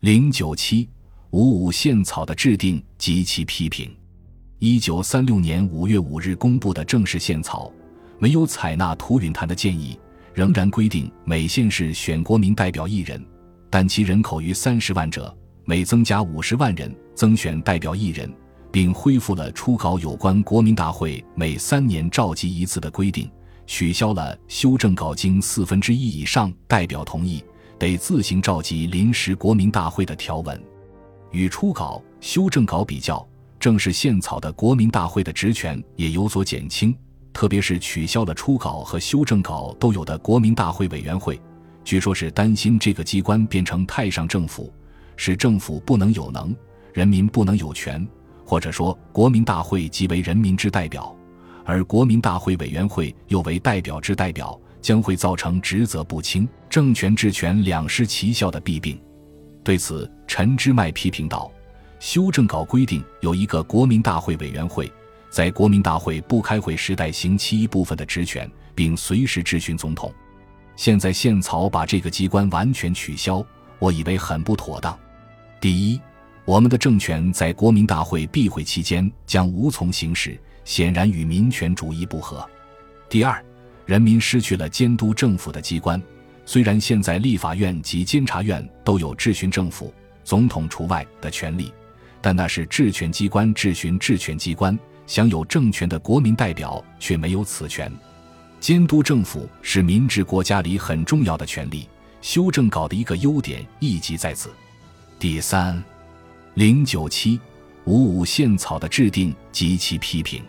零九七五五宪草的制定及其批评。一九三六年五月五日公布的正式宪草，没有采纳涂允谈的建议，仍然规定每县市选国民代表一人，但其人口逾三十万者，每增加五十万人，增选代表一人，并恢复了初稿有关国民大会每三年召集一次的规定，取消了修正稿经四分之一以上代表同意。得自行召集临时国民大会的条文，与初稿、修正稿比较，正式宪草的国民大会的职权也有所减轻，特别是取消了初稿和修正稿都有的国民大会委员会。据说是担心这个机关变成太上政府，使政府不能有能，人民不能有权，或者说国民大会即为人民之代表，而国民大会委员会又为代表之代表。将会造成职责不清、政权治权两失其效的弊病。对此，陈之迈批评道：“修正稿规定有一个国民大会委员会，在国民大会不开会时代行其一部分的职权，并随时质询总统。现在宪草把这个机关完全取消，我以为很不妥当。第一，我们的政权在国民大会闭会期间将无从行使，显然与民权主义不合。第二。”人民失去了监督政府的机关，虽然现在立法院及监察院都有质询政府（总统除外）的权利，但那是治权机关质询治权机关，享有政权的国民代表却没有此权。监督政府是民治国家里很重要的权利，修正稿的一个优点亦即在此。第三，零九七五五宪草的制定及其批评。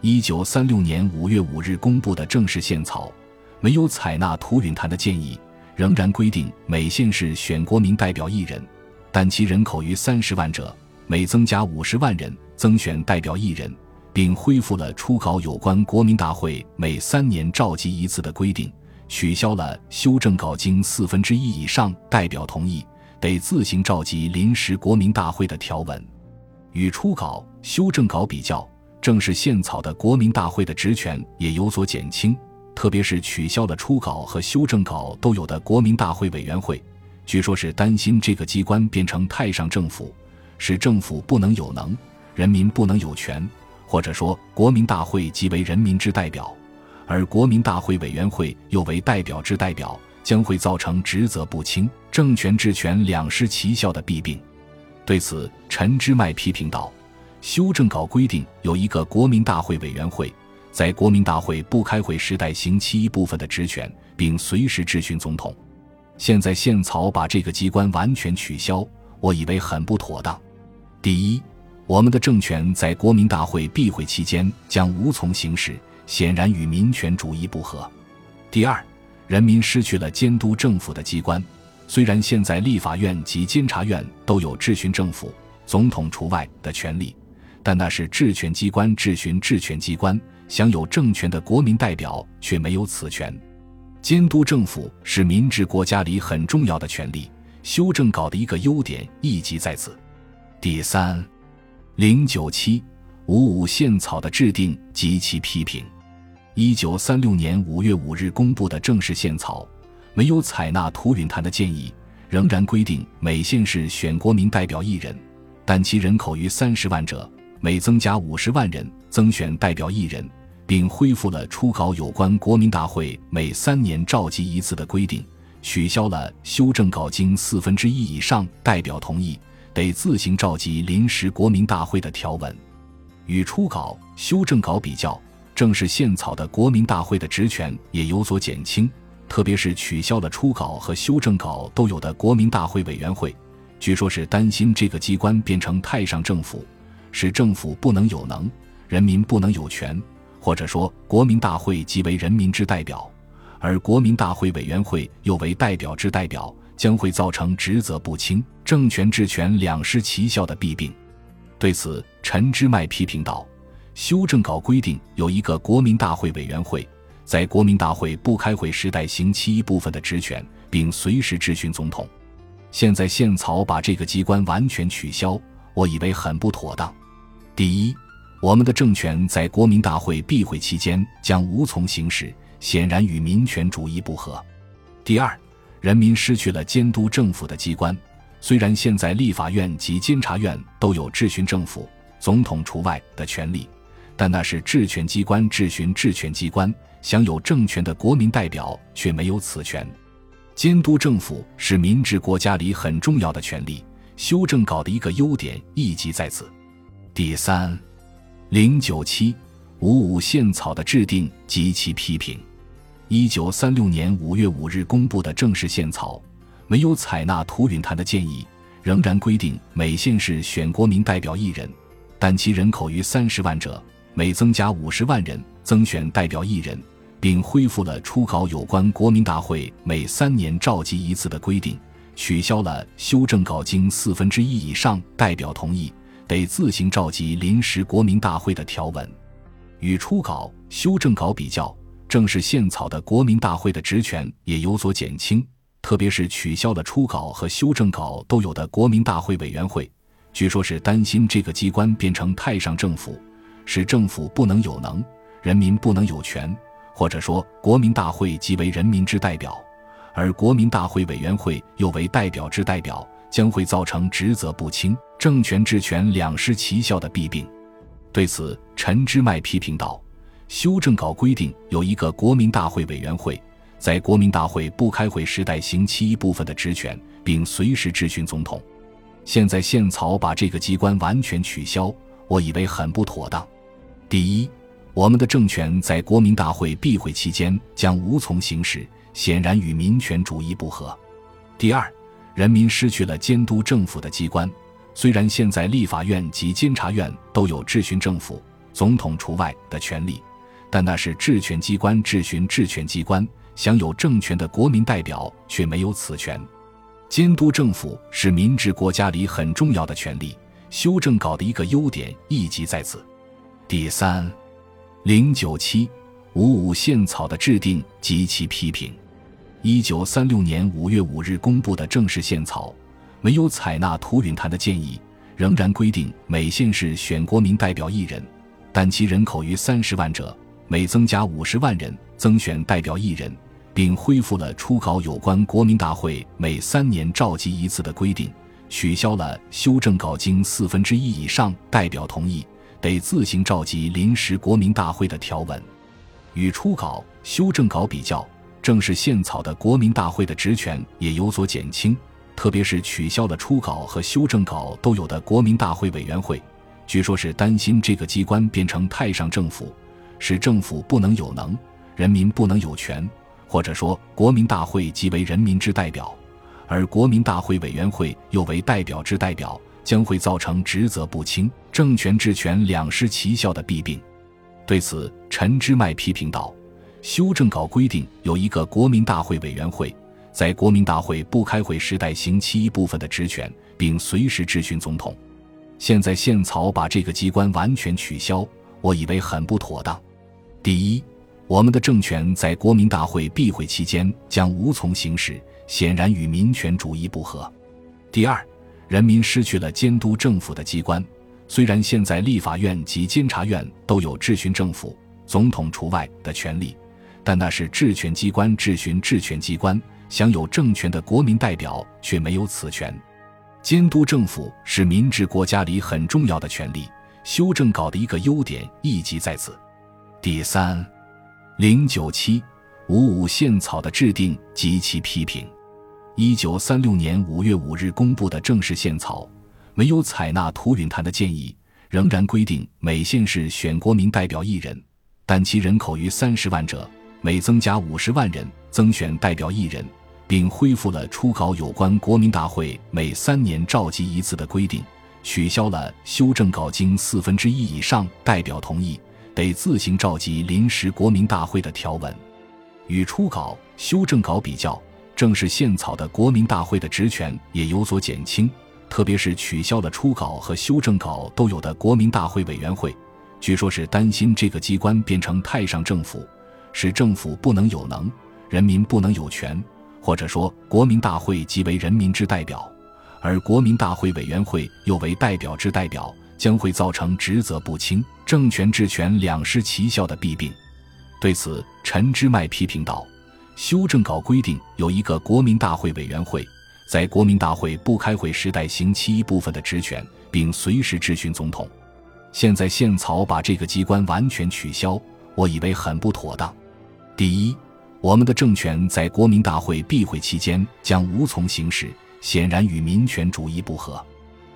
一九三六年五月五日公布的正式宪草，没有采纳涂允谈的建议，仍然规定每县市选国民代表一人，但其人口逾三十万者，每增加五十万人，增选代表一人，并恢复了初稿有关国民大会每三年召集一次的规定，取消了修正稿经四分之一以上代表同意，得自行召集临时国民大会的条文，与初稿、修正稿比较。正是宪草的国民大会的职权也有所减轻，特别是取消了初稿和修正稿都有的国民大会委员会。据说是担心这个机关变成太上政府，使政府不能有能，人民不能有权，或者说国民大会即为人民之代表，而国民大会委员会又为代表之代表，将会造成职责不清、政权治权两失其效的弊病。对此，陈之迈批评道。修正稿规定有一个国民大会委员会，在国民大会不开会时代行其一部分的职权，并随时质询总统。现在宪草把这个机关完全取消，我以为很不妥当。第一，我们的政权在国民大会闭会期间将无从行使，显然与民权主义不合。第二，人民失去了监督政府的机关，虽然现在立法院及监察院都有质询政府（总统除外）的权利。但那是治权机关质询治权机关，享有政权的国民代表却没有此权。监督政府是民治国家里很重要的权利，修正稿的一个优点亦即在此。第三，零九七五五宪草的制定及其批评。一九三六年五月五日公布的正式宪草，没有采纳涂允潭的建议，仍然规定每县市选国民代表一人，但其人口逾三十万者。每增加五十万人，增选代表一人，并恢复了初稿有关国民大会每三年召集一次的规定，取消了修正稿经四分之一以上代表同意，得自行召集临时国民大会的条文，与初稿、修正稿比较，正是宪草的国民大会的职权也有所减轻，特别是取消了初稿和修正稿都有的国民大会委员会。据说是担心这个机关变成太上政府。使政府不能有能，人民不能有权，或者说国民大会即为人民之代表，而国民大会委员会又为代表之代表，将会造成职责不清、政权治权两失其效的弊病。对此，陈之迈批评道：“修正稿规定有一个国民大会委员会，在国民大会不开会时代行其一部分的职权，并随时质询总统。现在宪草把这个机关完全取消。”我以为很不妥当。第一，我们的政权在国民大会闭会期间将无从行使，显然与民权主义不合。第二，人民失去了监督政府的机关，虽然现在立法院及监察院都有质询政府（总统除外）的权利，但那是治权机关质询治权机关，享有政权的国民代表却没有此权。监督政府是民治国家里很重要的权利，修正稿的一个优点亦即在此。第三，零九七五五宪草的制定及其批评。一九三六年五月五日公布的正式宪草。没有采纳涂允谈的建议，仍然规定每县市选国民代表一人，但其人口逾三十万者，每增加五十万人增选代表一人，并恢复了初稿有关国民大会每三年召集一次的规定，取消了修正稿经四分之一以上代表同意得自行召集临时国民大会的条文。与初稿、修正稿比较，正是宪草的国民大会的职权也有所减轻。特别是取消了初稿和修正稿都有的国民大会委员会，据说是担心这个机关变成太上政府，使政府不能有能，人民不能有权，或者说国民大会即为人民之代表，而国民大会委员会又为代表之代表，将会造成职责不清、政权治权两失其效的弊病。对此，陈之迈批评道：“修正稿规定有一个国民大会委员会。”在国民大会不开会时代行其一部分的职权，并随时质询总统。现在宪草把这个机关完全取消，我以为很不妥当。第一，我们的政权在国民大会闭会期间将无从行使，显然与民权主义不合。第二，人民失去了监督政府的机关。虽然现在立法院及监察院都有质询政府（总统除外）的权利，但那是治权机关质询治权机关。享有政权的国民代表却没有此权，监督政府是民治国家里很重要的权利。修正稿的一个优点亦即在此。第三，零九七五五宪草的制定及其批评。一九三六年五月五日公布的正式宪草，没有采纳涂允谈的建议，仍然规定每县市选国民代表一人，但其人口逾三十万者，每增加五十万人增选代表一人。并恢复了初稿有关国民大会每三年召集一次的规定，取消了修正稿经四分之一以上代表同意得自行召集临时国民大会的条文。与初稿、修正稿比较，正是宪草的国民大会的职权也有所减轻。特别是取消了初稿和修正稿都有的国民大会委员会，据说是担心这个机关变成太上政府，使政府不能有能，人民不能有权。或者说，国民大会即为人民之代表，而国民大会委员会又为代表之代表，将会造成职责不清、政权治权两失其效的弊病。对此，陈之迈批评道：“修正稿规定有一个国民大会委员会，在国民大会不开会时代行其一部分的职权，并随时质询总统。现在宪草把这个机关完全取消，我以为很不妥当。第一。”我们的政权在国民大会闭会期间将无从行使，显然与民权主义不合。第二，人民失去了监督政府的机关。虽然现在立法院及监察院都有质询政府（总统除外）的权利，但那是治权机关质询治权机关，享有政权的国民代表却没有此权。监督政府是民治国家里很重要的权利。修正稿的一个优点亦即在此。第三。零九七五五宪草的制定及其批评。一九三六年五月五日公布的正式宪草，没有采纳涂允潭的建议，仍然规定每县市选国民代表一人，但其人口逾三十万者，每增加五十万人增选代表一人，并恢复了初稿有关国民大会每三年召集一次的规定，取消了修正稿经四分之一以上代表同意。得自行召集临时国民大会的条文，与初稿、修正稿比较，正是宪草的国民大会的职权也有所减轻。特别是取消了初稿和修正稿都有的国民大会委员会，据说是担心这个机关变成太上政府，使政府不能有能，人民不能有权。或者说，国民大会即为人民之代表，而国民大会委员会又为代表之代表。将会造成职责不清、政权治权两失其效的弊病。对此，陈之迈批评道：“修正稿规定有一个国民大会委员会，在国民大会不开会时代行其一部分的职权，并随时质询总统。现在宪草把这个机关完全取消，我以为很不妥当。第一，我们的政权在国民大会闭会期间将无从行使，显然与民权主义不合。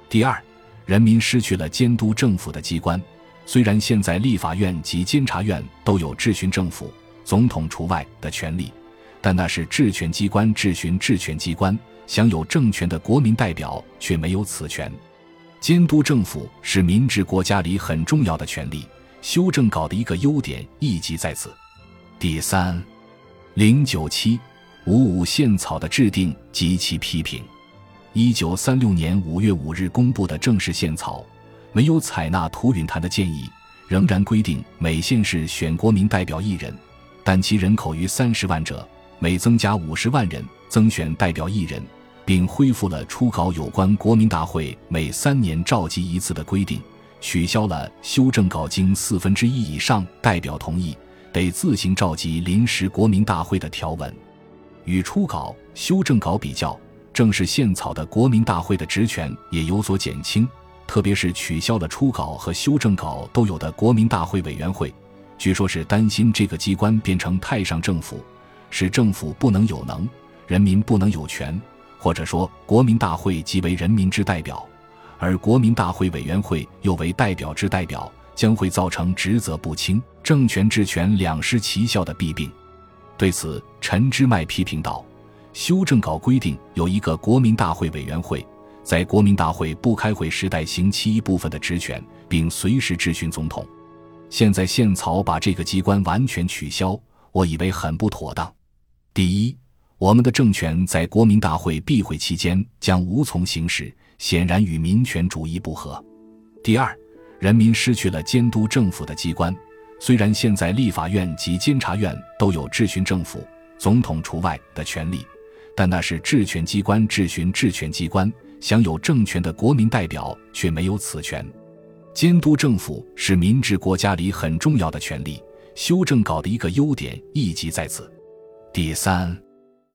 第二，人民失去了监督政府的机关。虽然现在立法院及监察院都有质询政府（总统除外）的权利，但那是治权机关质询治权机关。享有政权的国民代表却没有此权，监督政府是民治国家里很重要的权利。修正稿的一个优点亦即在此。第三，零九七五五宪草的制定及其批评。一九三六年五月五日公布的正式宪草，没有采纳涂允谈的建议，仍然规定每县市选国民代表一人，但其人口逾三十万者，每增加五十万人。增选代表一人，并恢复了初稿有关国民大会每三年召集一次的规定，取消了修正稿经四分之一以上代表同意得自行召集临时国民大会的条文。与初稿、修正稿比较，正是宪草的国民大会的职权也有所减轻，特别是取消了初稿和修正稿都有的国民大会委员会。据说是担心这个机关变成太上政府，使政府不能有能。人民不能有权，或者说国民大会即为人民之代表，而国民大会委员会又为代表之代表，将会造成职责不清、政权治权两失其效的弊病。对此，陈之迈批评道：“修正稿规定有一个国民大会委员会，在国民大会不开会时代行其一部分的职权，并随时质询总统。现在宪草把这个机关完全取消，我以为很不妥当。第一。”我们的政权在国民大会闭会期间将无从行使，显然与民权主义不合。第二，人民失去了监督政府的机关。虽然现在立法院及监察院都有质询政府（总统除外）的权利，但那是治权机关质询治权机关，享有政权的国民代表却没有此权。监督政府是民治国家里很重要的权利。修正稿的一个优点亦即在此。第三。